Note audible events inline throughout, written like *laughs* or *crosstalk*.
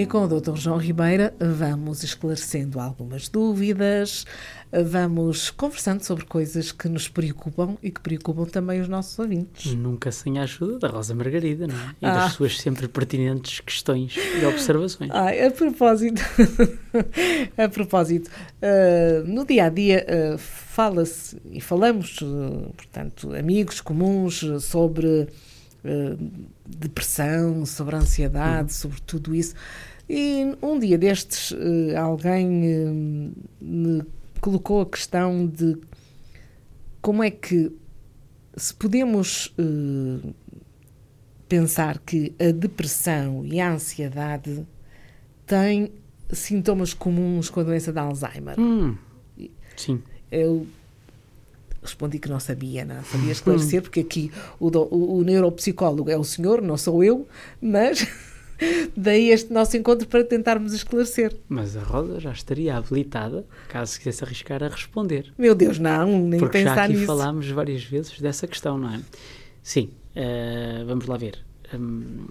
E com o Dr. João Ribeira vamos esclarecendo algumas dúvidas, vamos conversando sobre coisas que nos preocupam e que preocupam também os nossos ouvintes. Nunca sem a ajuda da Rosa Margarida, não é? E Ah. das suas sempre pertinentes questões e observações. Ai, a propósito, *laughs* a propósito, ah, no dia a dia ah, fala-se e falamos, ah, portanto, amigos comuns sobre depressão, sobre ansiedade, sobre tudo isso. E um dia destes, ah, alguém ah, me colocou a questão de como é que se podemos ah, pensar que a depressão e a ansiedade têm sintomas comuns com a doença de Alzheimer. Hum, sim. Eu respondi que não sabia, não sabia *laughs* esclarecer, porque aqui o, do- o- o neuropsicólogo é o senhor, não sou eu, mas *laughs* daí este nosso encontro para tentarmos esclarecer. Mas a Rosa já estaria habilitada, caso se quisesse arriscar a responder. Meu Deus, não, nem Porque já pensar aqui nisso. falámos várias vezes dessa questão, não é? Sim, eh, vamos lá ver. Hum,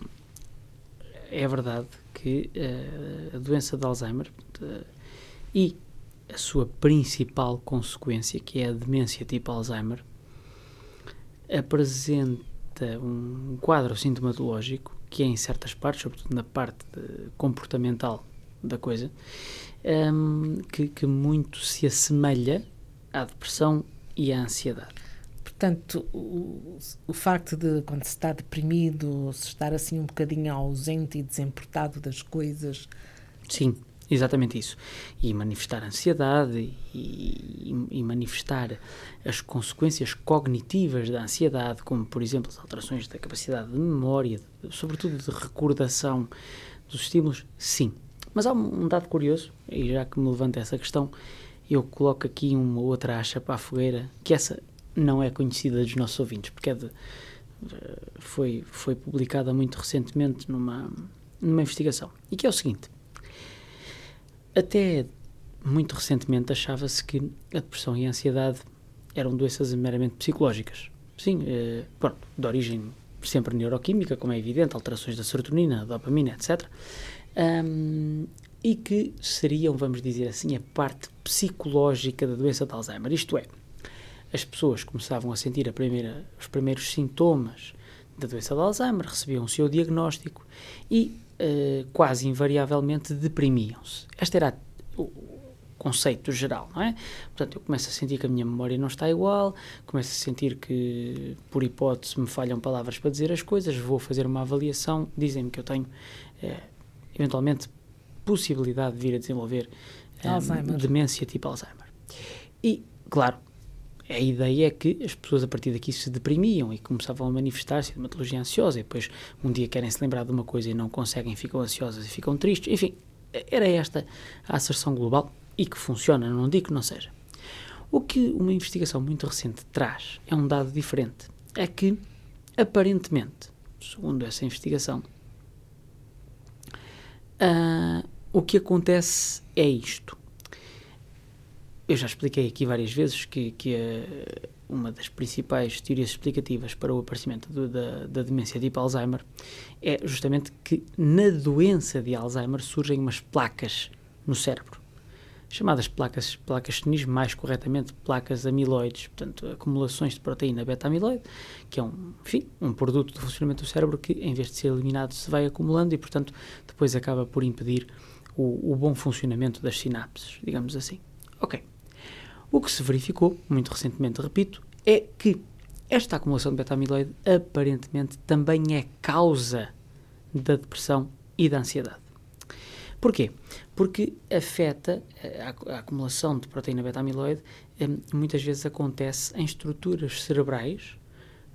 é verdade que eh, a doença de Alzheimer eh, e a sua principal consequência, que é a demência tipo Alzheimer, apresenta um quadro sintomatológico que é em certas partes, sobretudo na parte comportamental da coisa, hum, que, que muito se assemelha à depressão e à ansiedade. Portanto, o, o facto de quando se está deprimido, se estar assim um bocadinho ausente e desemportado das coisas, Sim, exatamente isso. E manifestar ansiedade e, e manifestar as consequências cognitivas da ansiedade, como por exemplo as alterações da capacidade de memória, de- sobretudo de recordação dos estímulos, sim. Mas há um dado curioso, e já que me levanta essa questão, eu coloco aqui uma outra acha para a fogueira, que essa não é conhecida dos nossos ouvintes, porque é de, eh, foi, foi publicada muito recentemente numa, numa investigação. E que é o seguinte: até muito recentemente achava-se que a depressão e a ansiedade eram doenças meramente psicológicas. Sim, eh, pronto, de origem sempre neuroquímica, como é evidente, alterações da serotonina, dopamina, etc. Ahm, e que seriam, vamos dizer assim, a parte psicológica da doença de Alzheimer. Isto é, as pessoas começavam a sentir a primeira, os primeiros sintomas da doença de Alzheimer, recebiam o seu diagnóstico e eh, quase invariavelmente deprimiam-se. Este era o conceito geral, não é? Portanto, eu começo a sentir que a minha memória não está igual, começo a sentir que, por hipótese, me falham palavras para dizer as coisas, vou fazer uma avaliação, dizem-me que eu tenho, eh, eventualmente, possibilidade de vir a desenvolver eh, Alzheimer. demência tipo Alzheimer. E, claro, a ideia é que as pessoas a partir daqui se deprimiam e começavam a manifestar-se de uma patologia ansiosa e depois um dia querem se lembrar de uma coisa e não conseguem, ficam ansiosas e ficam tristes. Enfim, era esta a asserção global e que funciona, não digo que não seja. O que uma investigação muito recente traz é um dado diferente. É que, aparentemente, segundo essa investigação, ah, o que acontece é isto. Eu já expliquei aqui várias vezes que, que eh, uma das principais teorias explicativas para o aparecimento do- da, da demência tipo Alzheimer é justamente que na doença de Alzheimer surgem umas placas no cérebro, chamadas placas, placas senis, mais corretamente placas amiloides, portanto, acumulações de proteína beta-amiloide, que é um, enfim, um produto do funcionamento do cérebro que, em vez de ser eliminado, se vai acumulando e, portanto, depois acaba por impedir o, o bom funcionamento das sinapses, digamos assim. Ok. O que se verificou, muito recentemente, repito, é que esta acumulação de beta-amiloide aparentemente também é causa da depressão e da ansiedade. Porquê? Porque afeta eh, a, a acumulação de proteína beta-amiloide, eh, muitas vezes acontece em estruturas cerebrais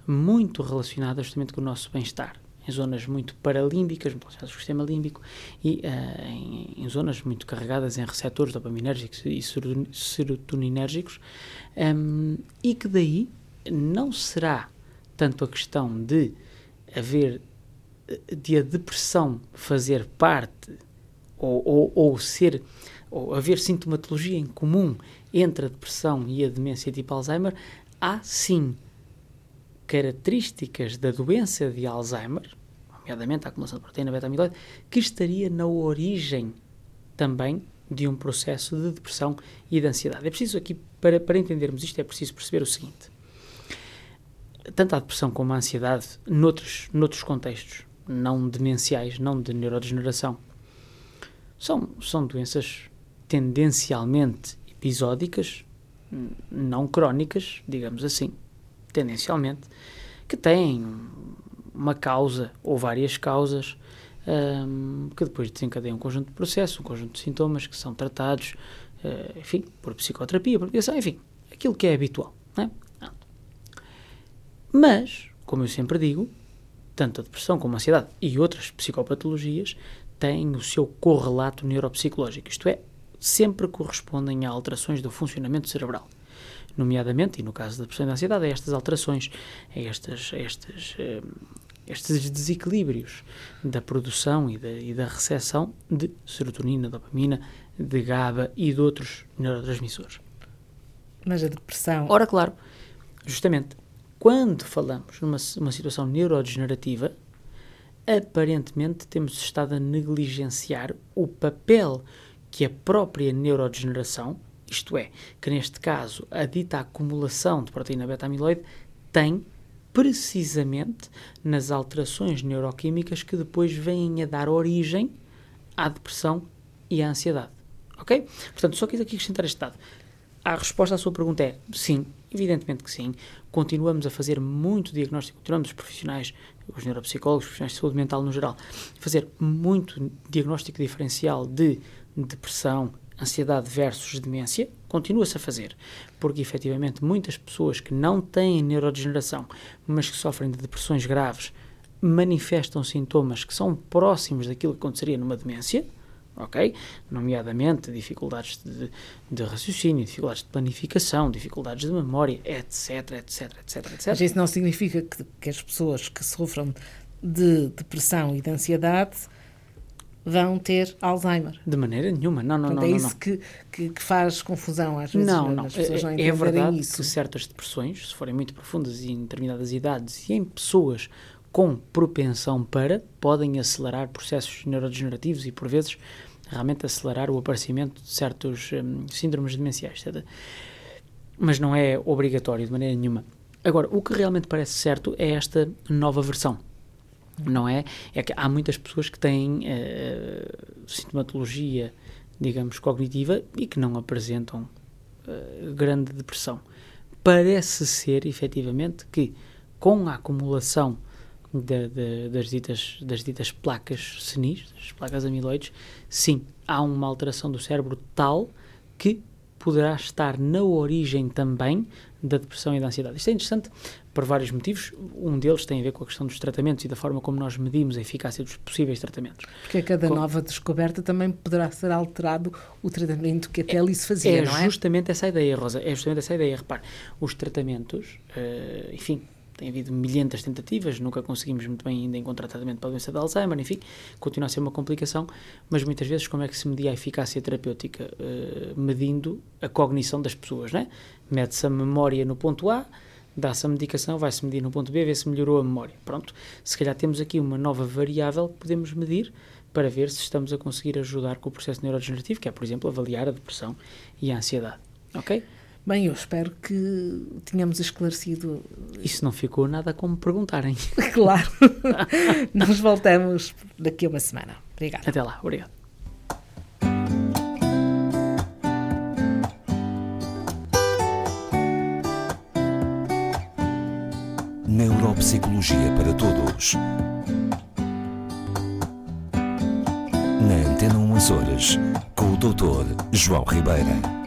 muito relacionadas justamente com o nosso bem-estar, em zonas muito paralímbicas, muito relacionadas com o sistema límbico e eh, em, em zonas muito carregadas em receptores dopaminérgicos e seroton- serotoninérgicos, ehm, e que daí não será tanto a questão de haver de a depressão fazer parte ou, ou, ou ser ou haver sintomatologia em comum entre a depressão e a demência tipo Alzheimer, há sim características da doença de Alzheimer, nomeadamente a acumulação de proteína beta-amiloide, que estaria na origem também de um processo de depressão e de ansiedade. É preciso aqui, para, para entendermos isto, é preciso perceber o seguinte. Tanto a depressão como a ansiedade, noutros, noutros contextos, não demenciais, não de neurodegeneração, são, são doenças tendencialmente episódicas, não crónicas, digamos assim, tendencialmente, que têm uma causa ou várias causas um, que depois desencadeiam um conjunto de processos, um conjunto de sintomas que são tratados, uh, enfim, por psicoterapia, por medicação, enfim, aquilo que é habitual. É? Mas, como eu sempre digo, tanto a depressão como a ansiedade e outras psicopatologias têm o seu correlato neuropsicológico, isto é, sempre correspondem a alterações do funcionamento cerebral. Nomeadamente, e no caso da depressão e da ansiedade, a estas alterações, a estas, a estas estes desequilíbrios da produção e da, e da recepção de serotonina, dopamina, de GABA e de outros neurotransmissores. Mas a depressão. Ora, claro, justamente, quando falamos numa uma situação neurodegenerativa, aparentemente temos estado a negligenciar o papel que a própria neurodegeneração, isto é, que neste caso a dita acumulação de proteína beta-amiloide, tem precisamente nas alterações neuroquímicas que depois vêm a dar origem à depressão e à ansiedade. Ok? Portanto, só quis aqui acrescentar este dado. A resposta à sua pergunta é sim, evidentemente que sim. Continuamos a fazer muito diagnóstico, continuamos os profissionais, os neuropsicólogos, os profissionais de saúde mental no geral, fazer muito diagnóstico diferencial de depressão, ansiedade versus demência, continua-se a fazer, porque efetivamente muitas pessoas que não têm neurodegeneração, mas que sofrem de depressões graves, manifestam sintomas que são próximos daquilo que aconteceria numa demência, ok? Nomeadamente dificuldades de, de, raciocínio, dificuldades de planificação, dificuldades de memória, etc, etc, etc, etc. Mas isso não significa que, que as pessoas que sofram de depressão e de ansiedade vão ter Alzheimer. De maneira nenhuma, não, não, Portanto, não. É isso Que, que, que, faz confusão às vezes não, não. as pessoas não é, é verdade isso. que certas depressões, se forem muito profundas e em determinadas idades e em pessoas com propensão para, podem acelerar processos neurodegenerativos e por vezes realmente acelerar o aparecimento de certos hum, síndromes demenciais. Certo? Mas não é obrigatório de maneira nenhuma. Agora, o que realmente parece certo é esta nova versão não é? É que há muitas pessoas que têm uh, sintomatologia, digamos, cognitiva e que não apresentam uh, grande depressão. Parece ser, efetivamente, que com a acumulação de, de, das, ditas, das ditas placas senis, das placas amiloides, sim, há uma alteração do cérebro tal que poderá estar na origem também da depressão e da ansiedade. Isto é interessante por vários motivos. Um deles tem a ver com a questão dos tratamentos e da forma como nós medimos a eficácia dos possíveis tratamentos. Porque a cada com... nova descoberta também poderá ser alterado o tratamento que até ali se fazia, é não é? É justamente essa a ideia, Rosa. É justamente essa a ideia. Repare, os tratamentos, uh, enfim, tem havido milhentas tentativas, nunca conseguimos muito bem ainda encontrar tratamento para a doença de Alzheimer, enfim, continua a ser uma complicação, mas muitas vezes como é que se media a eficácia terapêutica? Uh, medindo a cognição das pessoas, né? Mede-se a memória no ponto A, dá-se a medicação, vai-se medir no ponto B, ver se melhorou a memória. Pronto, se calhar temos aqui uma nova variável que podemos medir para ver se estamos a conseguir ajudar com o processo neurodegenerativo, que é, por exemplo, avaliar a depressão e a ansiedade. Ok? Bem, eu espero que tenhamos esclarecido. Isso não ficou nada como perguntarem. *laughs* claro. *laughs* Nós voltamos daqui a uma semana. Obrigada. Até lá. Obrigado. Neuropsicologia para Todos. Na Antena 1 Horas, com o Dr. João Ribeira.